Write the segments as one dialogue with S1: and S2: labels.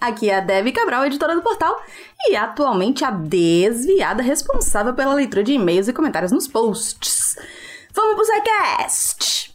S1: Aqui é a Debbie Cabral, editora do portal, e atualmente a desviada responsável pela leitura de e-mails e comentários nos posts. Vamos pro SciCast!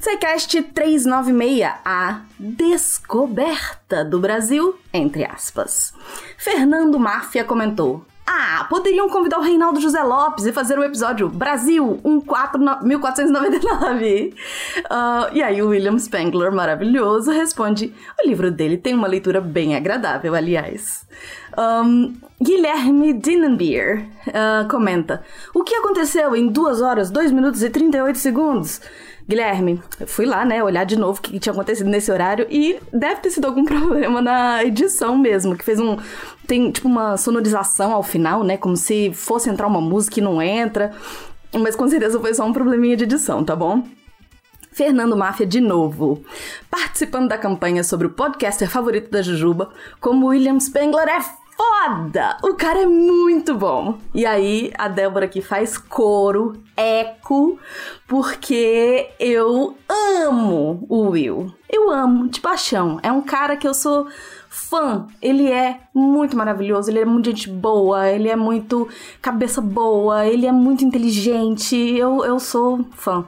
S1: SciCast 396, a descoberta do Brasil, entre aspas. Fernando Máfia comentou, ah, poderiam convidar o Reinaldo José Lopes e fazer o episódio Brasil 1499. Uh, e aí o William Spengler, maravilhoso, responde: o livro dele tem uma leitura bem agradável, aliás. Um, Guilherme Dinenbier uh, comenta: O que aconteceu em 2 horas, 2 minutos e 38 segundos? Guilherme, eu fui lá, né, olhar de novo o que tinha acontecido nesse horário e deve ter sido algum problema na edição mesmo, que fez um. Tem tipo uma sonorização ao final, né? Como se fosse entrar uma música e não entra. Mas com certeza foi só um probleminha de edição, tá bom? Fernando Máfia de novo, participando da campanha sobre o podcaster favorito da Jujuba, como William Spengler é foda! O cara é muito bom. E aí, a Débora aqui faz coro, eco, porque eu amo o Will. Eu amo, de paixão. É um cara que eu sou fã. Ele é muito maravilhoso, ele é muito gente boa, ele é muito cabeça boa, ele é muito inteligente. Eu, eu sou fã.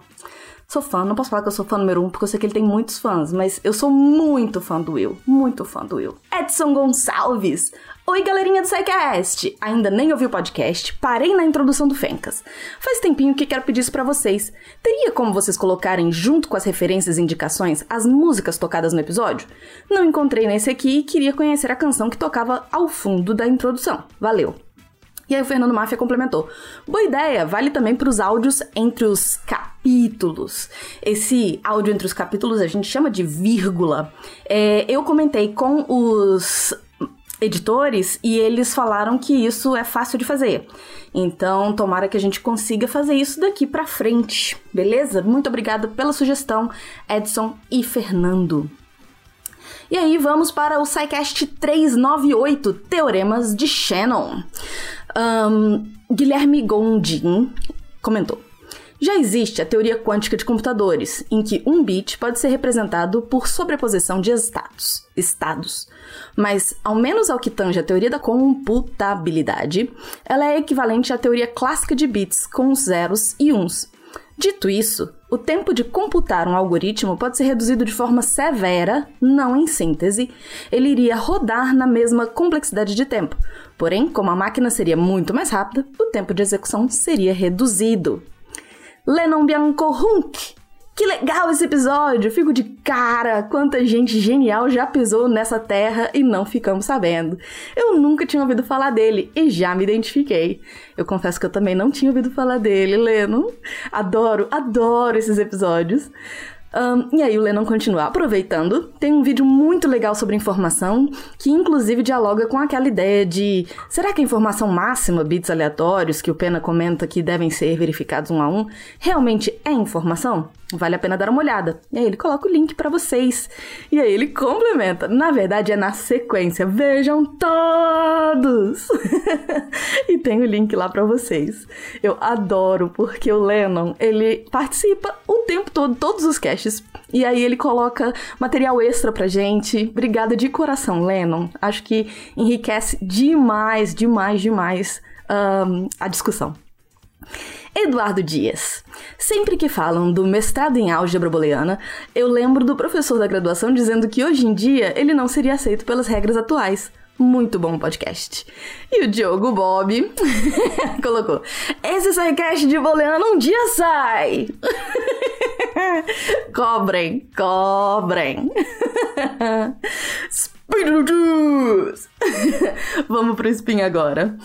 S1: Sou fã, não posso falar que eu sou fã número um, porque eu sei que ele tem muitos fãs, mas eu sou muito fã do Will. Muito fã do Will. Edson Gonçalves. Oi, galerinha do SciCast! Ainda nem ouvi o podcast, parei na introdução do Fencas. Faz tempinho que quero pedir isso pra vocês. Teria como vocês colocarem, junto com as referências e indicações, as músicas tocadas no episódio? Não encontrei nesse aqui e queria conhecer a canção que tocava ao fundo da introdução. Valeu! E aí o Fernando Máfia complementou. Boa ideia, vale também para os áudios entre os capítulos. Esse áudio entre os capítulos a gente chama de vírgula. É, eu comentei com os editores e eles falaram que isso é fácil de fazer. Então, tomara que a gente consiga fazer isso daqui para frente, beleza? Muito obrigada pela sugestão, Edson e Fernando. E aí, vamos para o SciCast 398, Teoremas de Shannon. Um, Guilherme Gondin comentou. Já existe a teoria quântica de computadores, em que um bit pode ser representado por sobreposição de estados, estados. Mas, ao menos ao que tange a teoria da computabilidade, ela é equivalente à teoria clássica de bits com os zeros e uns. Dito isso, o tempo de computar um algoritmo pode ser reduzido de forma severa, não em síntese. Ele iria rodar na mesma complexidade de tempo. Porém, como a máquina seria muito mais rápida, o tempo de execução seria reduzido. Lennon Bianco Hunk que legal esse episódio! Fico de cara quanta gente genial já pisou nessa terra e não ficamos sabendo. Eu nunca tinha ouvido falar dele e já me identifiquei. Eu confesso que eu também não tinha ouvido falar dele, Leno. Adoro, adoro esses episódios. Um, e aí o Lennon continua aproveitando. Tem um vídeo muito legal sobre informação, que inclusive dialoga com aquela ideia de será que a informação máxima, bits aleatórios, que o Pena comenta que devem ser verificados um a um, realmente é informação? Vale a pena dar uma olhada. E aí ele coloca o link para vocês. E aí ele complementa. Na verdade é na sequência. Vejam todos. e tem o link lá para vocês. Eu adoro porque o Lennon, ele participa o tempo todo, todos os casts. E aí ele coloca material extra pra gente. Obrigada de coração, Lennon. Acho que enriquece demais, demais, demais um, a discussão. Eduardo Dias. Sempre que falam do mestrado em álgebra booleana, eu lembro do professor da graduação dizendo que hoje em dia ele não seria aceito pelas regras atuais. Muito bom podcast. E o Diogo Bob colocou: Esse sidecast de booleano um dia sai! cobrem, cobrem! Vamos pro spin agora.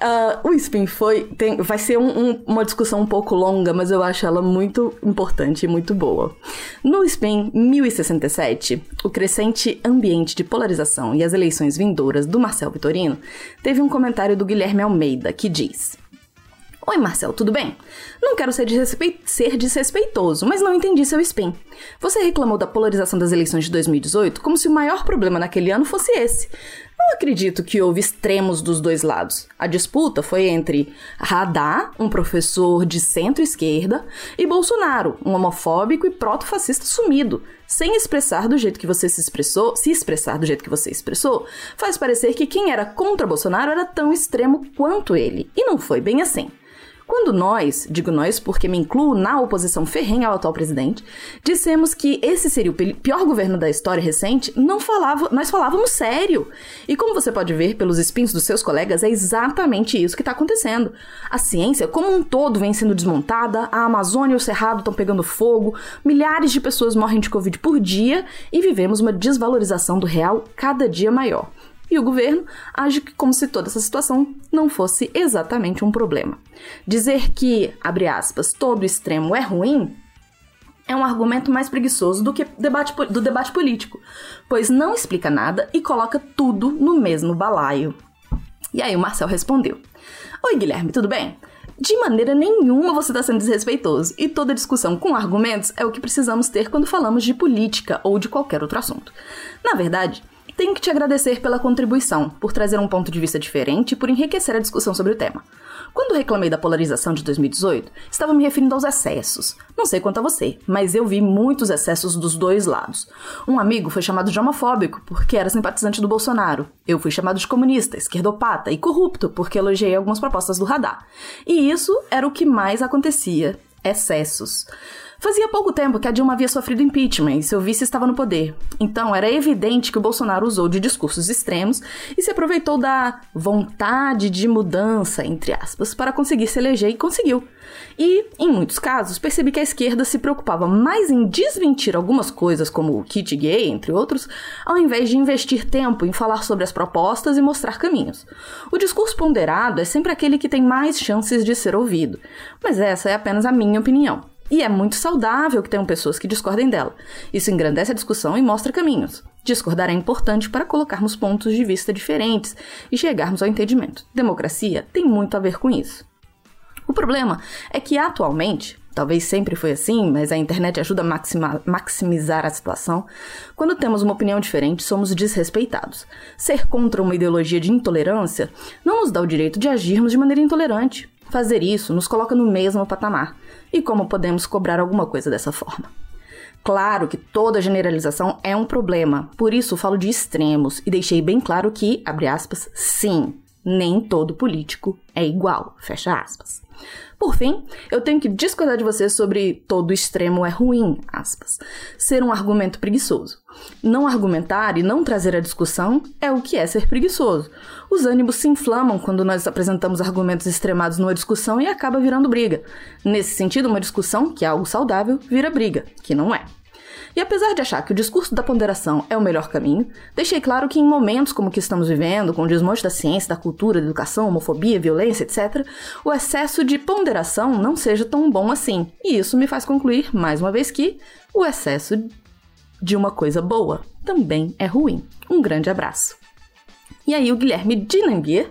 S1: Uh, o spin foi. Tem, vai ser um, um, uma discussão um pouco longa, mas eu acho ela muito importante e muito boa. No spin 1067, o crescente ambiente de polarização e as eleições vindouras do Marcel Vitorino, teve um comentário do Guilherme Almeida que diz. Oi, Marcel, tudo bem? Não quero ser, desrespe... ser desrespeitoso, mas não entendi seu spin. Você reclamou da polarização das eleições de 2018 como se o maior problema naquele ano fosse esse. Não acredito que houve extremos dos dois lados. A disputa foi entre Radar, um professor de centro-esquerda, e Bolsonaro, um homofóbico e proto-fascista sumido. Sem expressar do jeito que você se expressou, se expressar do jeito que você expressou, faz parecer que quem era contra Bolsonaro era tão extremo quanto ele. E não foi bem assim. Quando nós, digo nós porque me incluo na oposição ferrenha ao atual presidente, dissemos que esse seria o pior governo da história recente, não falava, nós falávamos sério. E como você pode ver pelos espinhos dos seus colegas, é exatamente isso que está acontecendo. A ciência, como um todo, vem sendo desmontada, a Amazônia e o Cerrado estão pegando fogo, milhares de pessoas morrem de Covid por dia e vivemos uma desvalorização do real cada dia maior e o governo age como se toda essa situação não fosse exatamente um problema. Dizer que, abre aspas, todo extremo é ruim é um argumento mais preguiçoso do que debate, do debate político, pois não explica nada e coloca tudo no mesmo balaio. E aí o Marcel respondeu: Oi, Guilherme, tudo bem? De maneira nenhuma você está sendo desrespeitoso, e toda discussão com argumentos é o que precisamos ter quando falamos de política ou de qualquer outro assunto. Na verdade, tenho que te agradecer pela contribuição, por trazer um ponto de vista diferente e por enriquecer a discussão sobre o tema. Quando reclamei da polarização de 2018, estava me referindo aos excessos. Não sei quanto a você, mas eu vi muitos excessos dos dois lados. Um amigo foi chamado de homofóbico porque era simpatizante do Bolsonaro. Eu fui chamado de comunista, esquerdopata e corrupto porque elogiei algumas propostas do radar. E isso era o que mais acontecia: excessos. Fazia pouco tempo que a Dilma havia sofrido impeachment e seu vice estava no poder. Então era evidente que o Bolsonaro usou de discursos extremos e se aproveitou da vontade de mudança, entre aspas, para conseguir se eleger e conseguiu. E, em muitos casos, percebi que a esquerda se preocupava mais em desmentir algumas coisas, como o kit gay, entre outros, ao invés de investir tempo em falar sobre as propostas e mostrar caminhos. O discurso ponderado é sempre aquele que tem mais chances de ser ouvido, mas essa é apenas a minha opinião. E é muito saudável que tenham pessoas que discordem dela. Isso engrandece a discussão e mostra caminhos. Discordar é importante para colocarmos pontos de vista diferentes e chegarmos ao entendimento. Democracia tem muito a ver com isso. O problema é que atualmente, talvez sempre foi assim, mas a internet ajuda a maximizar a situação. Quando temos uma opinião diferente, somos desrespeitados. Ser contra uma ideologia de intolerância não nos dá o direito de agirmos de maneira intolerante. Fazer isso nos coloca no mesmo patamar. E como podemos cobrar alguma coisa dessa forma? Claro que toda generalização é um problema, por isso falo de extremos e deixei bem claro que, abre aspas, sim, nem todo político é igual, fecha aspas. Por fim, eu tenho que discordar de você sobre todo extremo é ruim, aspas. Ser um argumento preguiçoso. Não argumentar e não trazer a discussão é o que é ser preguiçoso. Os ânimos se inflamam quando nós apresentamos argumentos extremados numa discussão e acaba virando briga. Nesse sentido, uma discussão, que é algo saudável, vira briga, que não é. E apesar de achar que o discurso da ponderação é o melhor caminho, deixei claro que em momentos como o que estamos vivendo, com o desmonte da ciência, da cultura, da educação, homofobia, violência, etc., o excesso de ponderação não seja tão bom assim. E isso me faz concluir, mais uma vez, que o excesso de uma coisa boa também é ruim. Um grande abraço. E aí o Guilherme Dinambier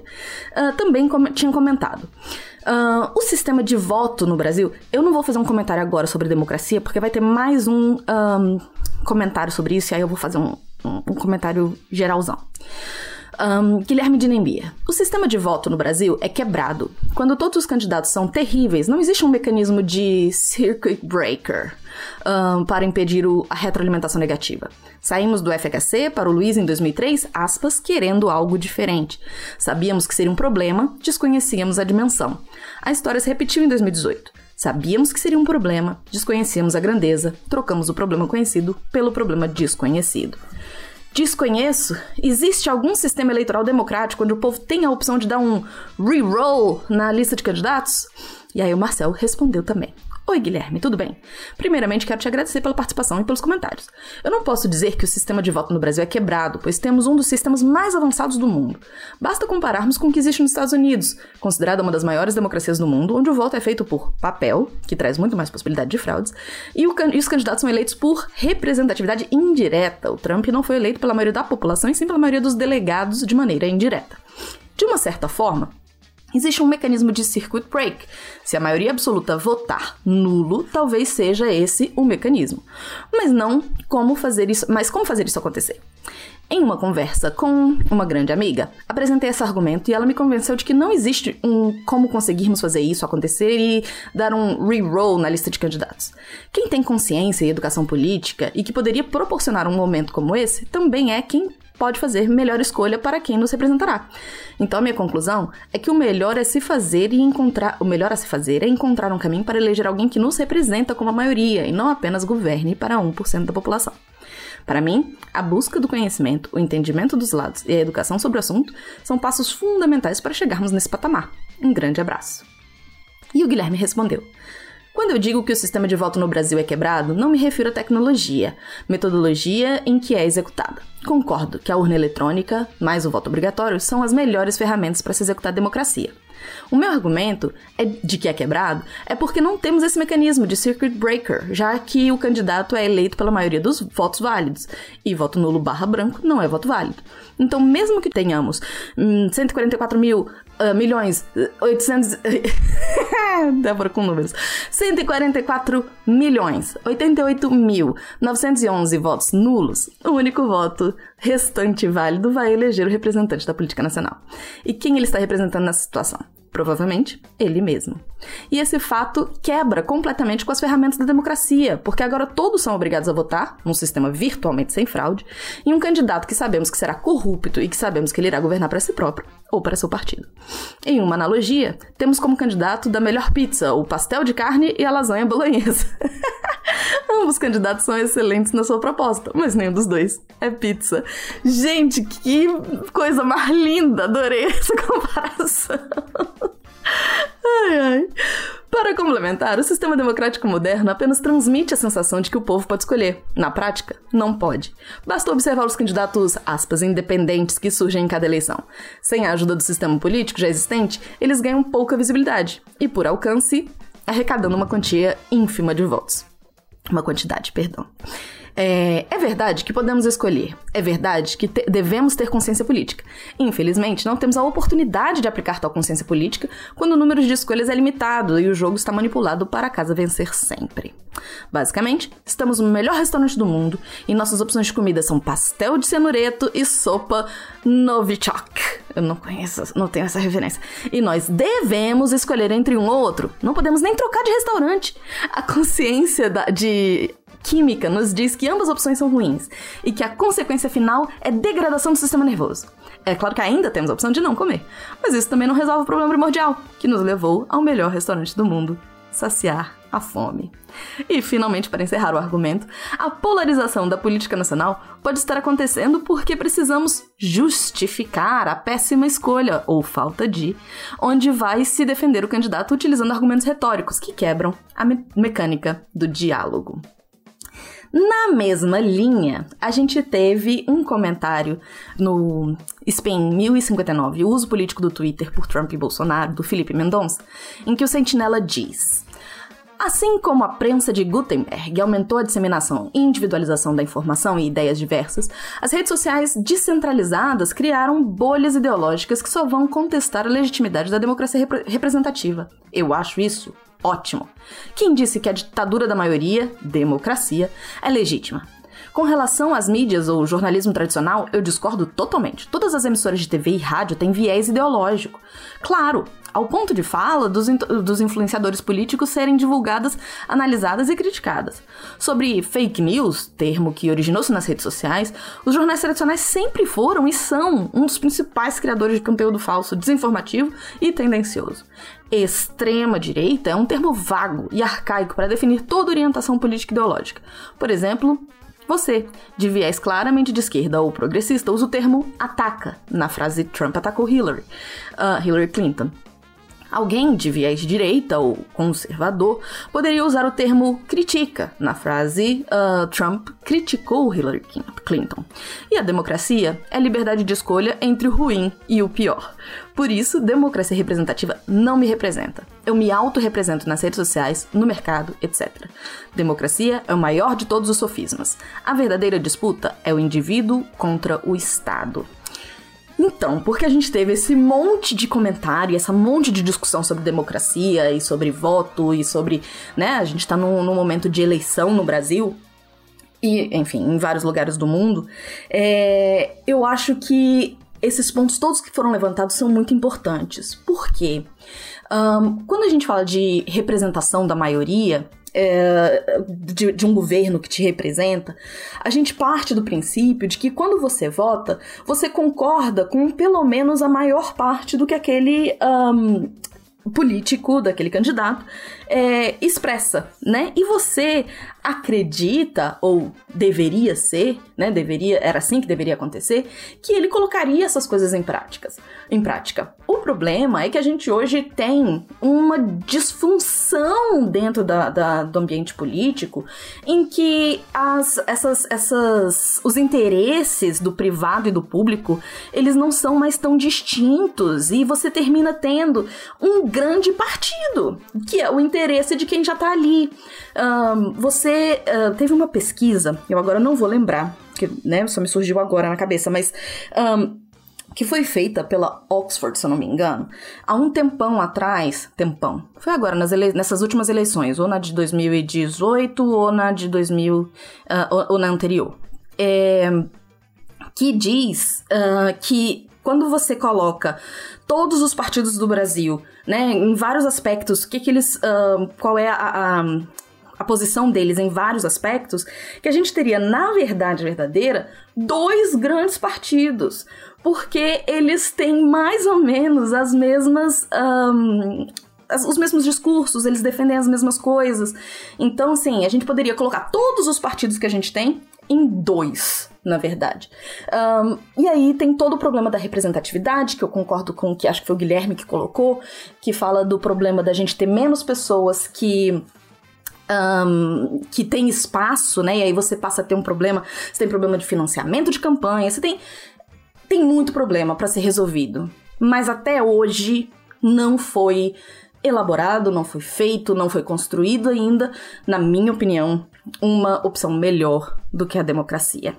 S1: uh, também com tinha comentado. Uh, o sistema de voto no Brasil, eu não vou fazer um comentário agora sobre democracia, porque vai ter mais um, um comentário sobre isso, e aí eu vou fazer um, um, um comentário geralzão. Um, Guilherme de Nembia. O sistema de voto no Brasil é quebrado. Quando todos os candidatos são terríveis, não existe um mecanismo de circuit breaker um, para impedir o, a retroalimentação negativa. Saímos do FHC para o Luiz em 2003, aspas, querendo algo diferente. Sabíamos que seria um problema, desconhecíamos a dimensão. A história se repetiu em 2018. Sabíamos que seria um problema, desconhecíamos a grandeza, trocamos o problema conhecido pelo problema desconhecido. Desconheço. Existe algum sistema eleitoral democrático onde o povo tem a opção de dar um reroll na lista de candidatos? E aí o Marcel respondeu também. Oi, Guilherme, tudo bem? Primeiramente, quero te agradecer pela participação e pelos comentários. Eu não posso dizer que o sistema de voto no Brasil é quebrado, pois temos um dos sistemas mais avançados do mundo. Basta compararmos com o que existe nos Estados Unidos, considerada uma das maiores democracias do mundo, onde o voto é feito por papel, que traz muito mais possibilidade de fraudes, e, o, e os candidatos são eleitos por representatividade indireta. O Trump não foi eleito pela maioria da população, e sim pela maioria dos delegados de maneira indireta. De uma certa forma, Existe um mecanismo de circuit break. Se a maioria absoluta votar nulo, talvez seja esse o mecanismo. Mas não como fazer isso, mas como fazer isso acontecer? Em uma conversa com uma grande amiga, apresentei esse argumento e ela me convenceu de que não existe um como conseguirmos fazer isso acontecer e dar um re-roll na lista de candidatos. Quem tem consciência e educação política e que poderia proporcionar um momento como esse também é quem pode fazer melhor escolha para quem nos representará. Então a minha conclusão é que o melhor é se fazer e encontrar, o melhor a se fazer é encontrar um caminho para eleger alguém que nos representa como a maioria e não apenas governe para 1% da população. Para mim, a busca do conhecimento, o entendimento dos lados e a educação sobre o assunto são passos fundamentais para chegarmos nesse patamar. Um grande abraço. E o Guilherme respondeu: quando eu digo que o sistema de voto no Brasil é quebrado, não me refiro à tecnologia, metodologia em que é executada. Concordo que a urna eletrônica, mais o voto obrigatório, são as melhores ferramentas para se executar a democracia. O meu argumento é de que é quebrado é porque não temos esse mecanismo de circuit breaker, já que o candidato é eleito pela maioria dos votos válidos, e voto nulo barra branco não é voto válido. Então, mesmo que tenhamos hum, 144 mil uh, milhões, 800. Débora com números. 144 milhões, 88 mil, 911 votos nulos. O único voto restante válido vai eleger o representante da política nacional. E quem ele está representando nessa situação? Provavelmente ele mesmo. E esse fato quebra completamente com as ferramentas da democracia, porque agora todos são obrigados a votar, num sistema virtualmente sem fraude, em um candidato que sabemos que será corrupto e que sabemos que ele irá governar para si próprio ou para seu partido. Em uma analogia, temos como candidato da melhor pizza o pastel de carne e a lasanha bolonhesa. Ambos candidatos são excelentes na sua proposta, mas nenhum dos dois é pizza. Gente, que coisa mais linda! Adorei essa comparação. Ai, ai. Para complementar, o sistema democrático moderno apenas transmite a sensação de que o povo pode escolher. Na prática, não pode. Basta observar os candidatos, aspas, independentes que surgem em cada eleição. Sem a ajuda do sistema político já existente, eles ganham pouca visibilidade e, por alcance, arrecadando uma quantia ínfima de votos. Uma quantidade, perdão. É, é, verdade que podemos escolher. É verdade que te devemos ter consciência política. Infelizmente, não temos a oportunidade de aplicar tal consciência política quando o número de escolhas é limitado e o jogo está manipulado para a casa vencer sempre. Basicamente, estamos no melhor restaurante do mundo e nossas opções de comida são pastel de cenureto e sopa Novichok. Eu não conheço, não tenho essa referência. E nós devemos escolher entre um ou outro. Não podemos nem trocar de restaurante. A consciência da, de química nos diz que ambas opções são ruins e que a consequência final é degradação do sistema nervoso. É claro que ainda temos a opção de não comer, mas isso também não resolve o problema primordial, que nos levou ao melhor restaurante do mundo saciar a fome. E, finalmente, para encerrar o argumento, a polarização da política nacional pode estar acontecendo porque precisamos justificar a péssima escolha, ou falta de, onde vai se defender o candidato utilizando argumentos retóricos que quebram a me mecânica do diálogo. Na mesma linha, a gente teve um comentário no Spin 1059, o uso político do Twitter por Trump e Bolsonaro, do Felipe Mendonça, em que o Sentinela diz. Assim como a prensa de Gutenberg aumentou a disseminação e individualização da informação e ideias diversas, as redes sociais descentralizadas criaram bolhas ideológicas que só vão contestar a legitimidade da democracia rep representativa. Eu acho isso Ótimo. Quem disse que a ditadura da maioria, democracia, é legítima? Com relação às mídias ou jornalismo tradicional, eu discordo totalmente. Todas as emissoras de TV e rádio têm viés ideológico. Claro, ao ponto de fala dos, dos influenciadores políticos serem divulgadas, analisadas e criticadas. Sobre fake news, termo que originou-se nas redes sociais, os jornais tradicionais sempre foram e são um dos principais criadores de conteúdo falso, desinformativo e tendencioso. Extrema-direita é um termo vago e arcaico para definir toda orientação política ideológica. Por exemplo, você, de viés claramente de esquerda ou progressista, usa o termo ataca na frase Trump atacou Hillary, uh, Hillary Clinton. Alguém de viés direita ou conservador poderia usar o termo critica na frase uh, Trump criticou Hillary Clinton. E a democracia é liberdade de escolha entre o ruim e o pior. Por isso, democracia representativa não me representa. Eu me auto-represento nas redes sociais, no mercado, etc. Democracia é o maior de todos os sofismas. A verdadeira disputa é o indivíduo contra o Estado. Então, porque a gente teve esse monte de comentário, essa monte de discussão sobre democracia e sobre voto e sobre, né, a gente tá num, num momento de eleição no Brasil, e, enfim, em vários lugares do mundo, é, eu acho que esses pontos todos que foram levantados são muito importantes. Por quê? Um, quando a gente fala de representação da maioria, é, de, de, um governo que te representa, a gente parte do princípio de que quando você vota, você concorda com pelo menos a maior parte do que aquele um, político, daquele candidato, é, expressa, né? E você acredita, ou deveria ser, né? Deveria, era assim que deveria acontecer, que ele colocaria essas coisas em práticas, em prática. O problema é que a gente hoje tem uma disfunção dentro da, da do ambiente político em que as, essas, essas, os interesses do privado e do público, eles não são mais tão distintos e você termina tendo um grande partido, que é o interesse de quem já tá ali. Um, você uh, teve uma pesquisa, eu agora não vou lembrar, que né, só me surgiu agora na cabeça, mas um, que foi feita pela Oxford, se eu não me engano, há um tempão atrás, tempão, foi agora nessas últimas eleições, ou na de 2018 ou na de 2000, uh, ou, ou, na anterior, é, que diz uh, que quando você coloca todos os partidos do Brasil, né, em vários aspectos, que que eles, uh, qual é a, a, a posição deles em vários aspectos, que a gente teria, na verdade verdadeira, dois grandes partidos, porque eles têm mais ou menos as mesmas. Um, os mesmos discursos, eles defendem as mesmas coisas. Então, sim, a gente poderia colocar todos os partidos que a gente tem em dois, na verdade. Um, e aí tem todo o problema da representatividade, que eu concordo com o que acho que foi o Guilherme que colocou, que fala do problema da gente ter menos pessoas que um, que tem espaço, né? E aí você passa a ter um problema. Você tem problema de financiamento de campanha, você tem. Tem muito problema para ser resolvido. Mas até hoje não foi elaborado, não foi feito, não foi construído ainda, na minha opinião, uma opção melhor do que a democracia.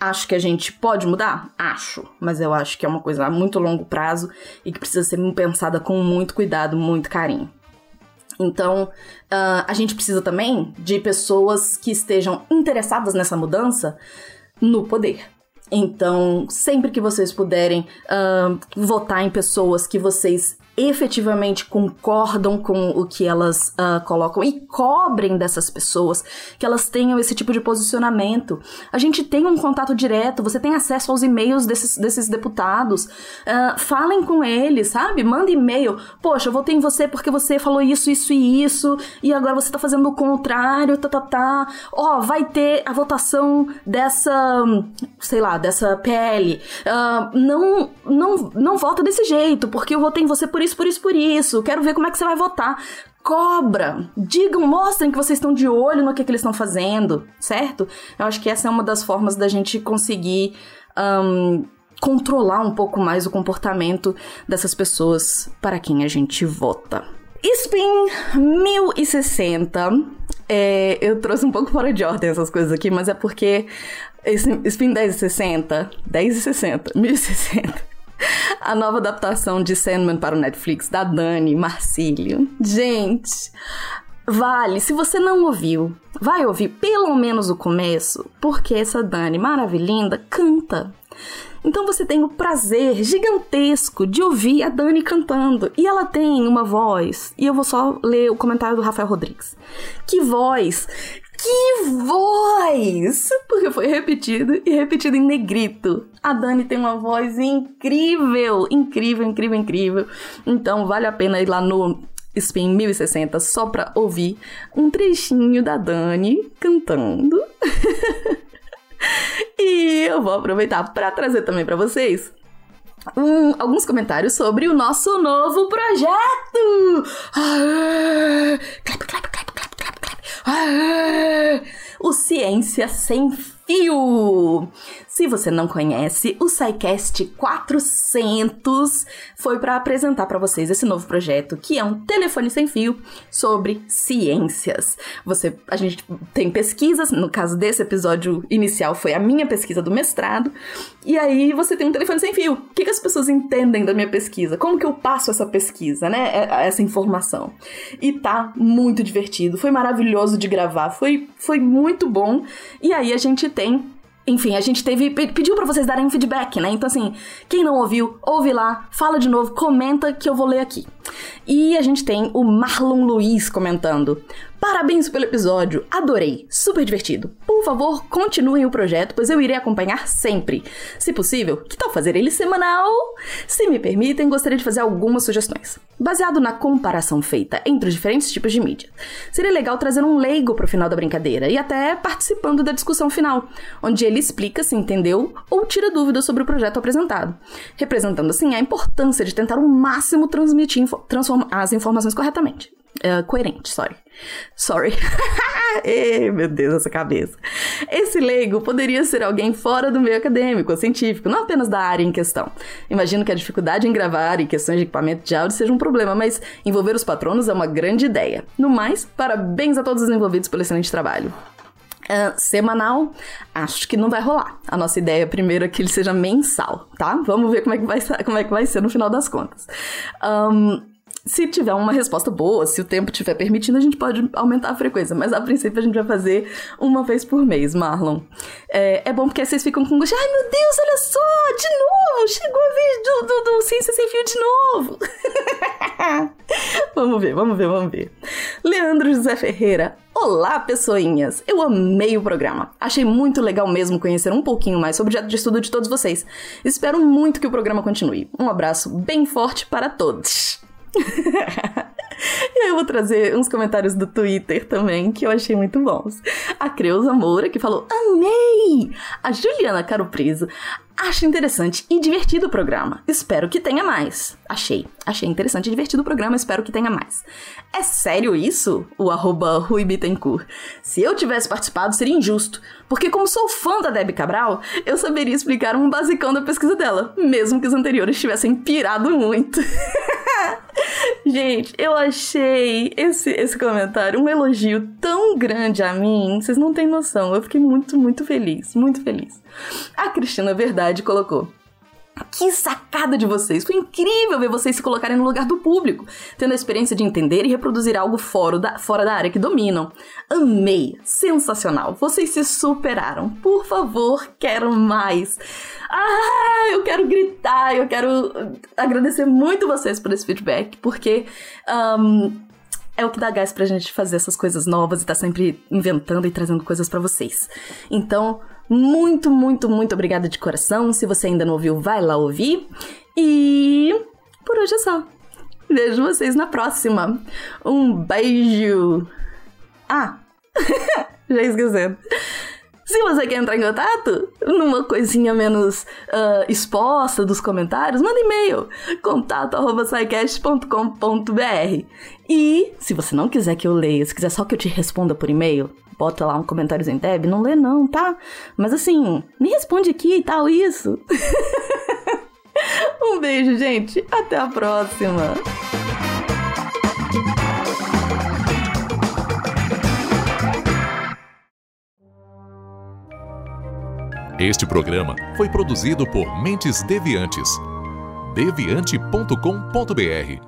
S1: Acho que a gente pode mudar? Acho, mas eu acho que é uma coisa a muito longo prazo e que precisa ser pensada com muito cuidado, muito carinho. Então, uh, a gente precisa também de pessoas que estejam interessadas nessa mudança no poder. Então, sempre que vocês puderem uh, votar em pessoas que vocês efetivamente concordam com o que elas uh, colocam e cobrem dessas pessoas, que elas tenham esse tipo de posicionamento. A gente tem um contato direto, você tem acesso aos e-mails desses, desses deputados. Uh, falem com eles, sabe? Manda e-mail. Poxa, eu votei em você porque você falou isso, isso e isso, e agora você tá fazendo o contrário, tá, tá, tá. Ó, oh, vai ter a votação dessa, sei lá, dessa PL. Uh, não, não, não vota desse jeito, porque eu votei em você por isso isso, por isso, por isso. Quero ver como é que você vai votar. Cobra! Digam, mostrem que vocês estão de olho no que, que eles estão fazendo, certo? Eu acho que essa é uma das formas da gente conseguir. Um, controlar um pouco mais o comportamento dessas pessoas para quem a gente vota. Spin 1060. É, eu trouxe um pouco fora de ordem essas coisas aqui, mas é porque esse Spin 1060, 1060, 1060 a nova adaptação de Sandman para o Netflix da Dani Marcílio. Gente, vale, se você não ouviu, vai ouvir pelo menos o começo, porque essa Dani maravilhinda canta. Então você tem o prazer gigantesco de ouvir a Dani cantando. E ela tem uma voz. E eu vou só ler o comentário do Rafael Rodrigues. Que voz que voz! Porque foi repetido e repetido em negrito. A Dani tem uma voz incrível, incrível, incrível, incrível. Então vale a pena ir lá no Spin 1060 só pra ouvir um trechinho da Dani cantando. e eu vou aproveitar para trazer também para vocês um, alguns comentários sobre o nosso novo projeto! Clap, clap, clap. O Ciência Sem Fio. Se você não conhece, o SciCast 400 foi para apresentar para vocês esse novo projeto, que é um telefone sem fio sobre ciências. Você, a gente tem pesquisas, no caso desse episódio inicial foi a minha pesquisa do mestrado, e aí você tem um telefone sem fio. O que, que as pessoas entendem da minha pesquisa? Como que eu passo essa pesquisa, né? É, essa informação. E tá muito divertido, foi maravilhoso de gravar, foi, foi muito bom. E aí a gente tem enfim, a gente teve. pediu para vocês darem feedback, né? Então, assim, quem não ouviu, ouve lá, fala de novo, comenta que eu vou ler aqui. E a gente tem o Marlon Luiz comentando. Parabéns pelo episódio, adorei, super divertido. Por favor, continuem o projeto, pois eu irei acompanhar sempre. Se possível, que tal fazer ele semanal? Se me permitem, gostaria de fazer algumas sugestões. Baseado na comparação feita entre os diferentes tipos de mídia, seria legal trazer um leigo pro final da brincadeira e até participando da discussão final, onde ele explica se entendeu ou tira dúvidas sobre o projeto apresentado, representando assim a importância de tentar o máximo transmitir as informações corretamente. Uh, coerente, sorry. Sorry. Ei, meu Deus, essa cabeça. Esse leigo poderia ser alguém fora do meio acadêmico ou científico, não apenas da área em questão. Imagino que a dificuldade em gravar e questões de equipamento de áudio seja um problema, mas envolver os patronos é uma grande ideia. No mais, parabéns a todos os envolvidos pelo excelente trabalho. Uh, semanal, acho que não vai rolar. A nossa ideia primeiro é que ele seja mensal, tá? Vamos ver como é que vai, como é que vai ser no final das contas. Um, se tiver uma resposta boa, se o tempo estiver permitindo, a gente pode aumentar a frequência. Mas a princípio a gente vai fazer uma vez por mês, Marlon. É, é bom porque vocês ficam com gosto. Ai meu Deus, olha só! De novo! Chegou a vez do, do, do Ciência Sem Fio de novo! vamos ver, vamos ver, vamos ver. Leandro José Ferreira. Olá, pessoinhas! Eu amei o programa. Achei muito legal mesmo conhecer um pouquinho mais sobre o objeto de estudo de todos vocês. Espero muito que o programa continue. Um abraço bem forte para todos. e aí eu vou trazer uns comentários do Twitter também, que eu achei muito bons. A Creuza Moura, que falou, amei! A Juliana Caropreso, Acho interessante e divertido o programa. Espero que tenha mais. Achei. Achei interessante e divertido o programa, espero que tenha mais. É sério isso? O arroba Rui Bittencourt. Se eu tivesse participado, seria injusto. Porque como sou fã da Debbie Cabral, eu saberia explicar um basicão da pesquisa dela. Mesmo que os anteriores tivessem pirado muito. Gente, eu achei esse, esse comentário um elogio tão grande a mim, vocês não têm noção. Eu fiquei muito, muito feliz, muito feliz. A Cristina Verdade colocou: que sacada de vocês! Foi incrível ver vocês se colocarem no lugar do público, tendo a experiência de entender e reproduzir algo fora da, fora da área que dominam. Amei! Sensacional! Vocês se superaram! Por favor, quero mais! Ah, eu quero gritar! Eu quero agradecer muito vocês por esse feedback, porque. Um, é o que dá gás pra gente fazer essas coisas novas e tá sempre inventando e trazendo coisas para vocês. Então, muito, muito, muito obrigada de coração. Se você ainda não ouviu, vai lá ouvir. E por hoje é só. Vejo vocês na próxima. Um beijo. Ah, já esquecendo. Se você quer entrar em contato, numa coisinha menos uh, exposta dos comentários, manda e-mail contato@saicast.com.br. E se você não quiser que eu leia, se quiser só que eu te responda por e-mail, bota lá um comentário em tab, não lê não, tá? Mas assim, me responde aqui e tal, isso. um beijo, gente. Até a próxima.
S2: Este programa foi produzido por Mentes Deviantes. deviante.com.br